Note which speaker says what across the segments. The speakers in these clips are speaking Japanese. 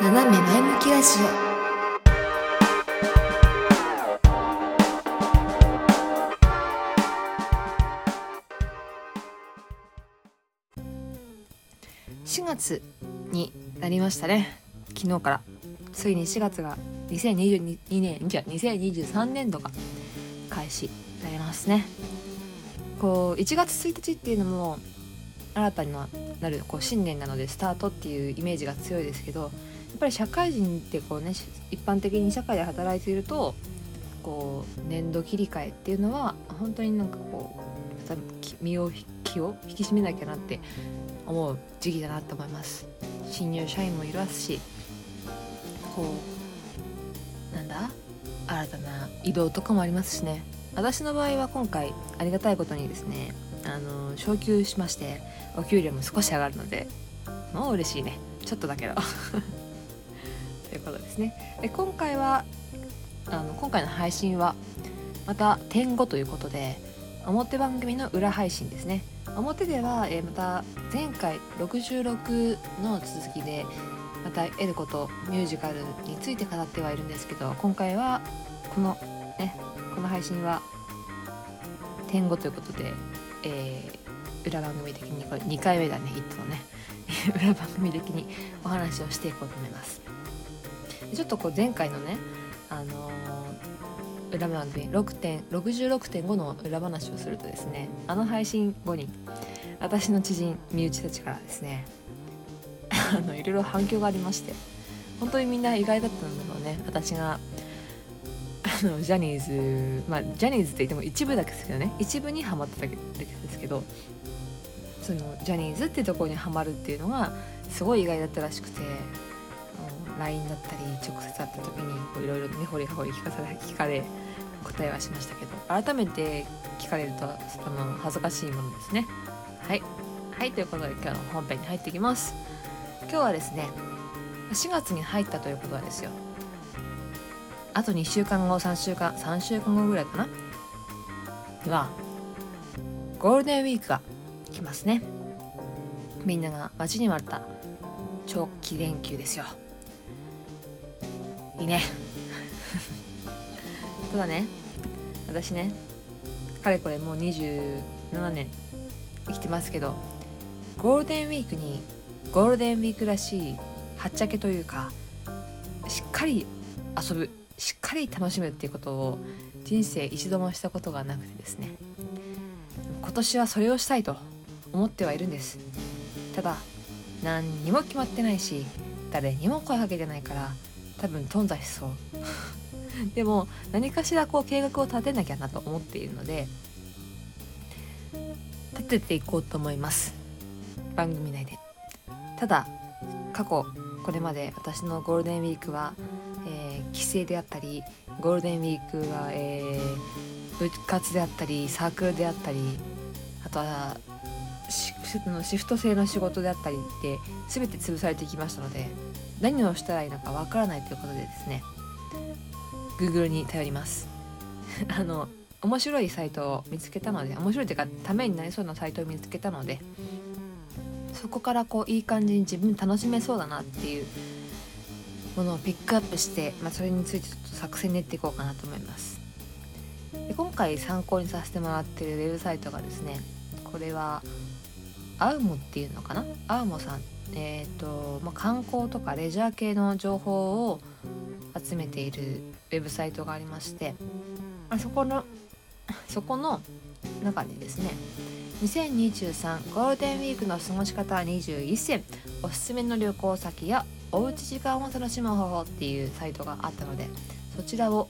Speaker 1: 斜め前向きラジオ。4月になりましたね。昨日から。ついに4月が2022年じゃ2023年度が開始されますね。こう1月1日っていうのも新たになるこう新年なのでスタートっていうイメージが強いですけどっぱり社会人ってこうね一般的に社会で働いているとこう年度切り替えっていうのは本当になんかこう身を気を引き締めなきゃなって思う時期だなと思います。新入社員もいますしこうなんだ新たな移動とかもありますしね。私の場合は今回ありがたいことにですねあの昇給しましてお給料も少し上がるのでもう嬉しいね。ちょっとだけど。ことですね。で今回はあの今回の配信はまた点5ということで表番組の裏配信ですね。表では、えー、また前回66の続きでまた得ることミュージカルについて語ってはいるんですけど今回はこのねこの配信は点5ということで、えー、裏番組的にこれ2回目だねいつもね 裏番組的にお話をしていこうと思います。ちょっとこう前回のねあのー、裏番組66.5の裏話をするとですねあの配信後に私の知人身内たちからですね あのいろいろ反響がありまして本当にみんな意外だったんだろうね私があのジャニーズまあジャニーズって言っても一部だけですけどね一部にはまってただけですけどそのジャニーズってところにはまるっていうのがすごい意外だったらしくて LINE だったり直接会った時にいろいろ根掘り葉掘り聞かされ聞かれ答えはしましたけど改めて聞かれるとあの恥ずかしいものですね。はい。はいということで今日の本編に入っていきます。今日はですね4月に入ったということはですよ。あと2週間後3週間3週間後ぐらいかな。にはゴールデンウィークが来ますね。みんなが待ちに待った長期連休ですよ。いいね。ただね。私ねかれこれもう27年生きてますけどゴールデンウィークにゴールデンウィークらしいはっちゃけというかしっかり遊ぶしっかり楽しむっていうことを人生一度もしたことがなくてですね。今年はそれをしたいと思ってはいるんです。ただ何にも決まってないし誰にも声かけてないから多分頓挫しそう。でも何かしらこう計画を立てなきゃなと思っているので立てていこうと思います。番組内で。ただ過去これまで私のゴールデンウィークはえー、帰省であったりゴールデンウィークは、えー、部活であったりサークルであったりあとはシフト制の仕事であったりって全て潰されてきましたので何をしたらいいのかわからないということでですね Google に頼ります。あの面白いサイトを見つけたので面白いというかためになりそうなサイトを見つけたのでそこからこういい感じに自分楽しめそうだなっていうものをピックアップして、まあ、それについてちょっと作戦練っていこうかなと思います。で今回参考にさせてもらってるウェブサイトがですねこれはアウモっていうのかな？アウモさんえっ、ー、と、まあ、観光とかレジャー系の情報を集めているウェブサイトがありましてあそこの そこの中にですね2023ゴールデンウィークの過ごし方21選おすすめの旅行先やおうち時間を楽しむ方法っていうサイトがあったのでそちらを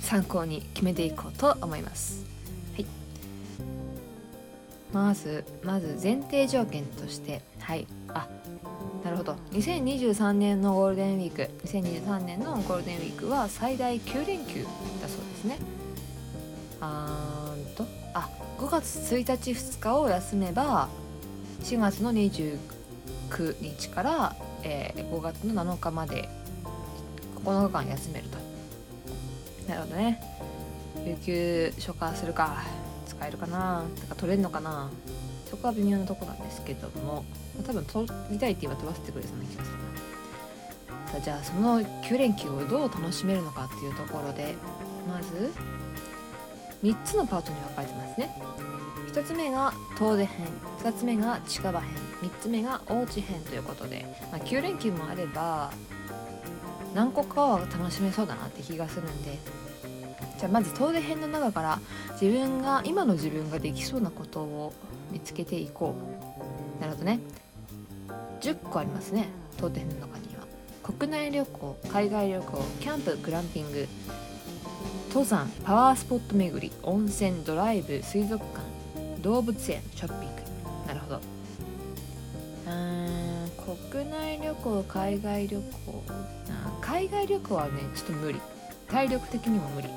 Speaker 1: 参考に決めていこうと思います。まずまず前提条件としてはい。あなるほど。2023年のゴールデンウィーク2023年のゴールデンウィークは最大9連休だそうですね。あーんとあ5月1日2日を休めば4月の29日からえー、5月の7日まで9日間休めると。なるほどね。有給消化するか。使えるかなとか取れるのかなそこは微妙なとこなんですけども多分取りたいって言えば取らせてくれそうな気がするな。さあじゃあその9連休をどう楽しめるのかっていうところでまず3つのパートに分かれてますね。1つ目が遠出編2つ目が近場編3つ目がおうち編ということで、まあ、9連休もあれば何個かは楽しめそうだなって気がするんでじゃあまず遠出編の中から自分が今の自分ができそうなことを見つけていこう。なるほどね。10個ありますね当店の中には。国内旅行海外旅行キャンプグランピング。登山パワースポット巡り温泉ドライブ水族館動物園ショッピング。なるほど。うーん国内旅行海外旅行。海外旅行はねちょっと無理。体力的にも無理。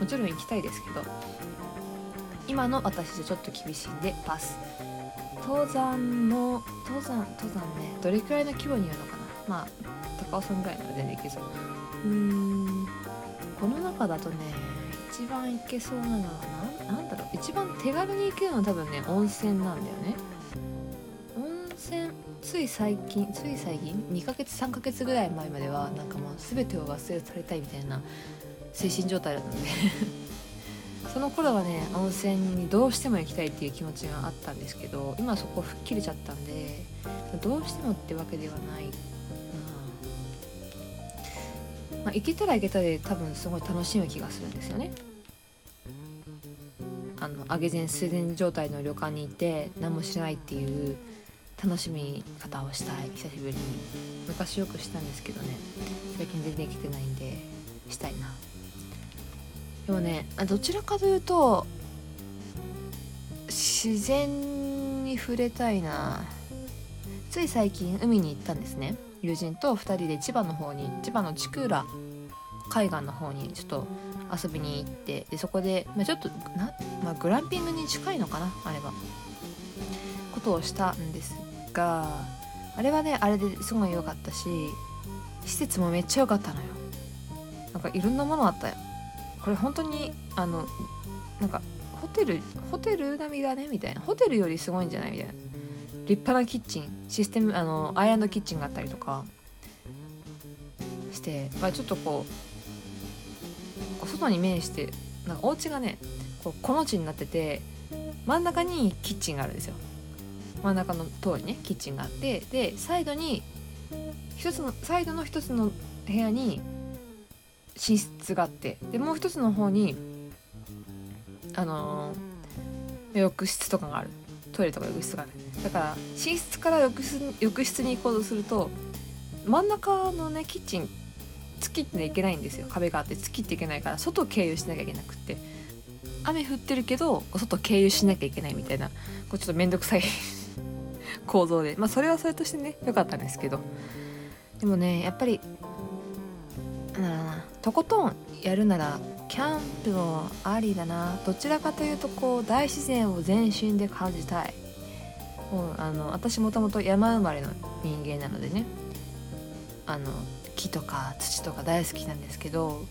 Speaker 1: もちろん行きたいですけど今の私じゃちょっと厳しいんでパス。登山も登山登山ね。どれくらいの規模にやるのかな？まあ高尾さんぐらいなら全然いけそう。うーん。この中だとね一番行けそうなのは何だろう？一番手軽に行けるのは多分ね温泉なんだよね。温泉つい最近つい最近？2ヶ月3ヶ月ぐらい前まではなんかもう全てを忘れされたいみたいな精神状態だったので。その頃はね温泉にどうしても行きたいっていう気持ちがあったんですけど今そこ吹っ切れちゃったんでどうしてもってわけではない。なまあ、行けたら行けたで多分すごい楽しむ気がするんですよね。あの上げ前水田状態の旅館に行って何もしないっていう楽しみ方をしたい。久しぶりに。昔よくしたんですけどね。最近全然できてないんでしたいな。でもねどちらかというと自然に触れたいな。つい最近海に行ったんですね。友人と2人で千葉の方に千葉の千倉海岸の方にちょっと遊びに行ってでそこで、まあ、ちょっとな、まあ、グランピングに近いのかなあれは。ことをしたんですがあれはねあれですごい良かったし施設もめっちゃ良かったのよ。なんかいろんなものあったよ。これ本当にあのなんかホテルホテル並みだねみたいな。ホテルよりすごいんじゃないみたいな。立派なキッチン。システムあのアイランドキッチンがあったりとかして、まあ、ちょっとこう外に面してなんかお家がねこうこの字になってて真ん中にキッチンがあるんですよ。真ん中の通りねキッチンがあって。でサイドに一つのサイドの一つの部屋に寝室があってでもう一つの方にあのー、浴室とかがある。トイレとか浴室があるだから寝室から浴室浴室に行こうとすると真ん中のねキッチン突きっていけないんですよ。壁があって突きっていけないから外経由しなきゃいけなくって。雨降ってるけど外経由しなきゃいけないみたいなこうちょっと面倒くさい 構造で。まあそれはそれとしてね良かったんですけど。でもねやっぱりなんなとことんやるならキャンプもありだな。どちらかというとこう大自然を全身で感じたい。もうあの私もともと山生まれの人間なのでね。あの木とか土とか大好きなんですけど。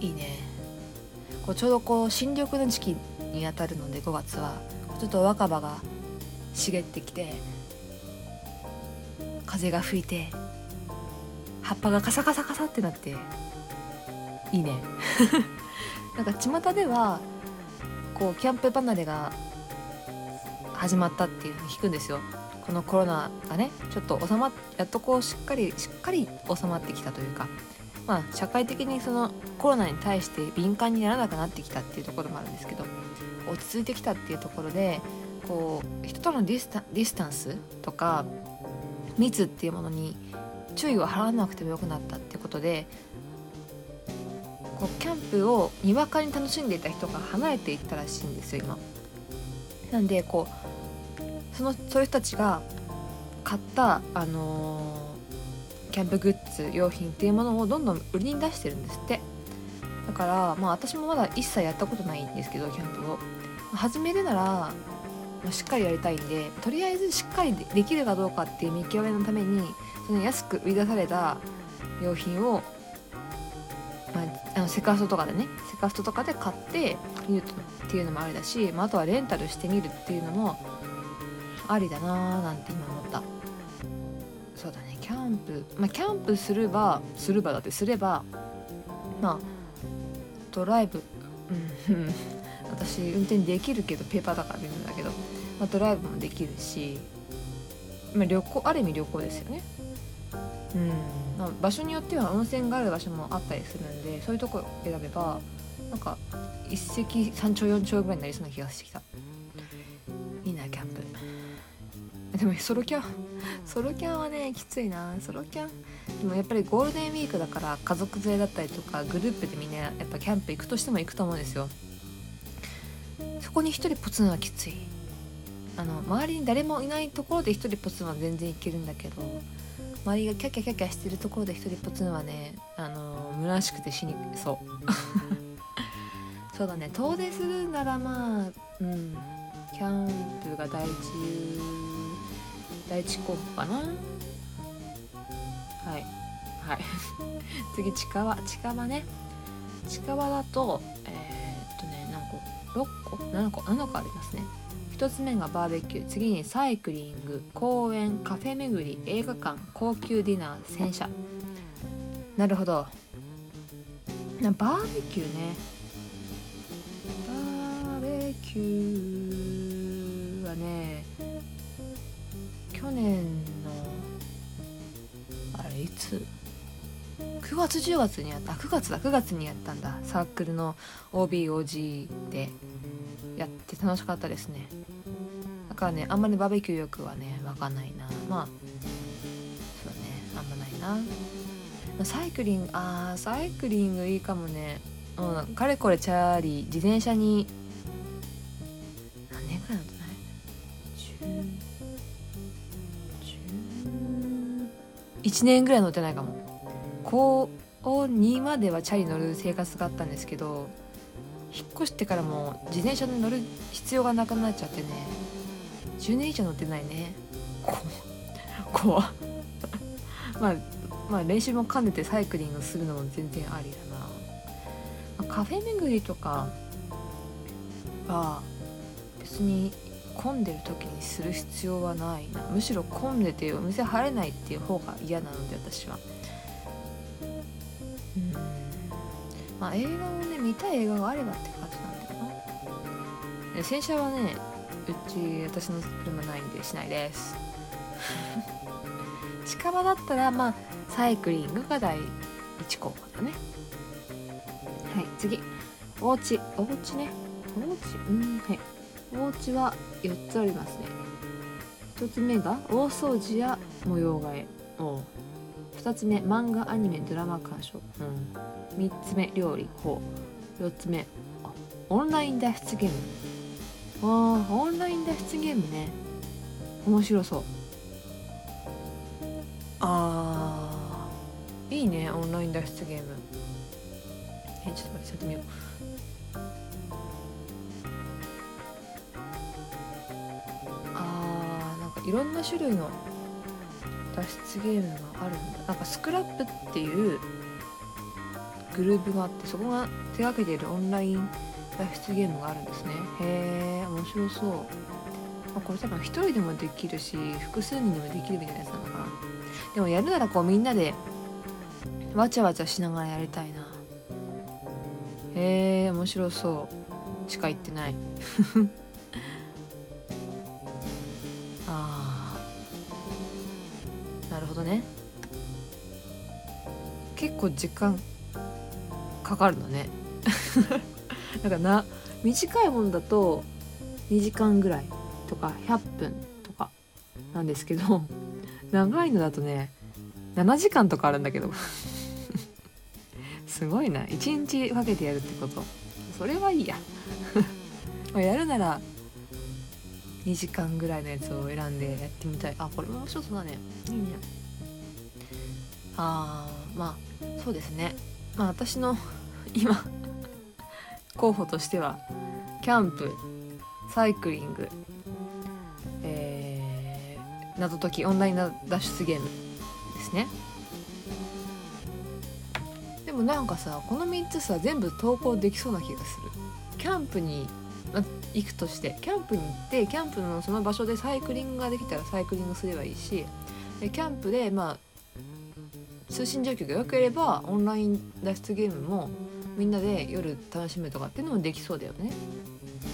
Speaker 1: いいね。こうちょうどこう新緑の時期にあたるので5月は。ちょっと若葉が茂ってきて風が吹いて葉っぱがカサカサカサってなっていいね。なんか巷ではこうキャンプ離れが始まったっていうのを聞くんですよ。このコロナがねちょっと収まっやっとこうしっかりしっかり収まってきたというかまあ社会的にそのコロナに対して敏感にならなくなってきたっていうところもあるんですけど落ち着いてきたっていうところでこう人とのディスタディスタンスとか密っていうものに注意を払わなくてもよくなったってことでこうキャンプをにわかに楽しんでいた人が離れていったらしいんですよ今。なんでこうそのそういう人たちが買った、あのー、キャンプグッズ用品っていうものをどんどん売りに出してるんですってだからまあ私もまだ一切やったことないんですけどキャンプを始めるならしっかりやりたいんでとりあえずしっかりできるかどうかっていう見極めのためにその安く売り出された用品を、まあ、あのセカストとかでねセカストとかで買ってみるっていうのもありだし、まあ、あとはレンタルしてみるっていうのもありだなーなんて今思った。そうだねキャンプ。まあキャンプすればするばだってすればまあドライブ。うん私運転できるけどペーパーだから便利だけど、まあ、ドライブもできるし、まあ、旅行ある意味旅行ですよね。うん。まあ、場所によっては温泉がある場所もあったりするんでそういうとこ選べばなんか一石三鳥四鳥ぐらいになりそうな気がしてきた。いいなキャンプ。でもソロキャン ソロキャンはねきついな。ソロキャンでもやっぱりゴールデンウィークだから家族連れだったりとかグループでみんなやっぱキャンプ行くとしても行くと思うんですよ。そこに一人ポツンはきつい。あの周りに誰もいないところで一人ポツンは全然いけるんだけど周りがキャキャキャキャしてるところで一人ポツンはねあの虚しくて死にそう。そうだね。遠出するならまあうん。キャンプが第一第一候補かな。はい。はい。次近場。近場ね。近場だとえー、っとね何個6個？7個？7個ありますね。1つ目がバーベキュー。次にサイクリング公園カフェ巡り映画館高級ディナー洗車。なるほど。なバーベキューね。バーベキューはね去年のあれいつ？9月10月にやった。9月だ9月にやったんだ。サークルの OBOG で。やって楽しかったですね。だからねあんまりバーベキュー欲はねわかないな。まあそうねあんまないな、サイクリングあーサイクリングいいかもね。うんかれこれチャーリー自転車に何年くらい乗ってない？10 1年ぐらい乗ってないかも。高2まではチャリ乗る生活があったんですけど引っ越してからも自転車に乗る必要がなくなっちゃってね。10年以上乗ってないね。怖 まあまあ練習も兼ねてサイクリングするのも全然ありだな、まあ、カフェ巡りとかは別に混んでる時にする必要はないな。むしろ混んでてお店入れないっていう方が嫌なので私は。うんまあ映画をね見たい映画があればって感じなんだよな。洗車はねうち私の車ないんでしないです。近場だったらまあサイクリングが第一候補だね。はい次。おうち。おうちね。おうち？うんはい。お家は4つありますね。1つ目が大掃除や模様替え。お2つ目漫画アニメドラマ鑑賞、うん、3つ目料理。ほう。4つ目オンライン脱出ゲーム。あーオンライン脱出ゲームね。面白そう。あー。いいねオンライン脱出ゲーム。えちょっと待ってやってみよう。あーなんかいろんな種類の脱出ゲームがあるんだ。なんかスクラップっていうグループがあってそこが手がけているオンライン脱出ゲームがあるんですね。へえ面白そう。あこれ多分一人でもできるし複数人でもできるみたいなやつなのかなでもやるならこうみんなでわちゃわちゃしながらやりたいな。へえ面白そう。しか言ってない。なるほどね。結構時間かかるのね。なんかな短いものだと2時間ぐらいとか100分とかなんですけど長いのだとね7時間とかあるんだけど。すごいな。1日かけてやるってこと。それはいいや。まあやるなら2時間ぐらいのやつを選んでやってみたい。あこれも面白そうだね。いいね。あーまあそうですね。まあ私の今候補としてはキャンプサイクリングえー、謎解きオンライン脱出ゲームですね。でもなんかさこの3つさ全部投稿できそうな気がする。キャンプにあ行くとしてキャンプに行ってキャンプのその場所でサイクリングができたらサイクリングすればいいしでキャンプでまあ通信状況が良ければオンライン脱出ゲームもみんなで夜楽しむとかっていうのもできそうだよね。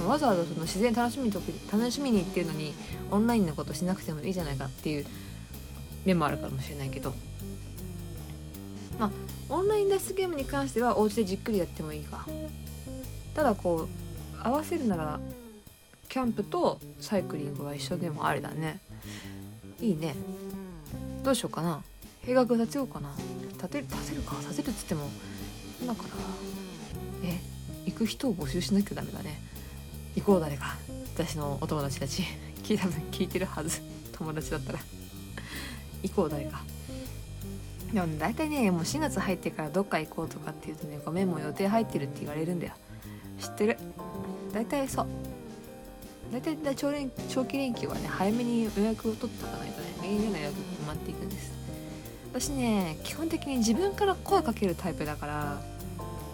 Speaker 1: わざわざその自然楽しみに楽しみにっていうのにオンラインのことしなくてもいいじゃないかっていう面もあるかもしれないけど。まあオンライン脱出ゲームに関してはお家でじっくりやってもいいか。ただこう合わせるならキャンプとサイクリングは一緒でもありだね。いいね。どうしようかな。計画立てようかな。立てる立てるか。立てるっつっても今からえ行く人を募集しなきゃダメだね。行こう誰か。私のお友達たち。聞いた分聞いてるはず。友達だったら。行こう誰か。でも、ね、大体ねもう4月入ってからどっか行こうとかっていうとねごめんもう予定入ってるって言われるんだよ。知ってる？大体そう。大体長連長期連休はね早めに予約を取っておかないとねメールの予約埋まっていくんです。私ね基本的に自分から声かけるタイプだから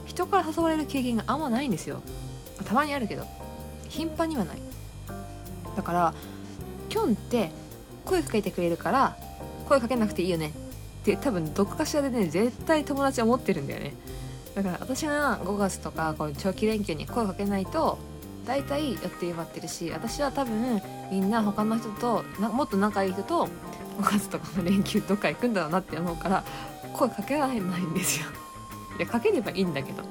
Speaker 1: 人から誘われる経験があんまないんですよ。たまにあるけど。頻繁にはない。だからキョンって声かけてくれるから声かけなくていいよね。って多分どこかしらでね絶対友達は持ってるんだよね。だから私が5月とかこう長期連休に声かけないと大体予定埋まってるし私は多分みんな他の人ともっと仲いい人と5月とかの連休どっか行くんだろうなって思うから声かけられないんですよ。いやかければいいんだけど。なん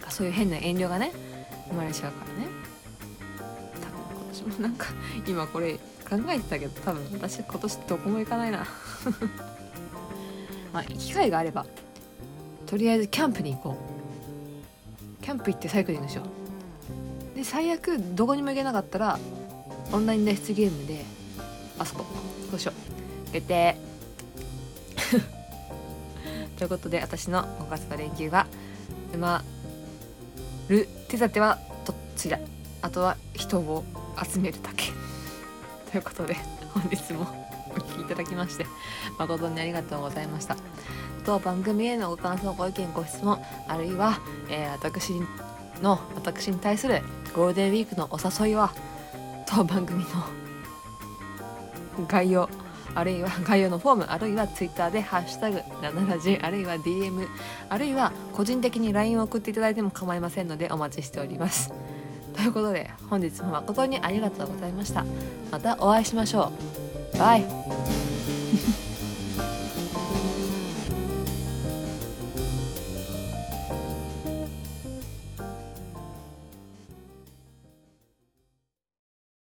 Speaker 1: かそういう変な遠慮がね生まれちゃうからね。多分今年も なんか今これ考えてたけど多分私今年どこも行かないな。まあ機会があればとりあえずキャンプに行こう。キャンプ行ってサイクリングしよう。で最悪どこにも行けなかったらオンライン脱出ゲームで遊ぼう。そうしよう。決定。ということで私の5月の連休は生まる手立てはどっちだあとは人を集めるだけ。ということで本日も お聴きいただきまして誠にありがとうございました。当番組へのご感想ご意見ご質問あるいは、えー、私の私に対するゴールデンウィークのお誘いは当番組の 概要あるいは 概要のフォームあるいは Twitter で「ハッシュタグ #7 ラジ」あるいは DM あるいは個人的に LINE を送っていただいても構いませんのでお待ちしております。ということで本日も誠にありがとうございました。またお会いしましょう。バイ。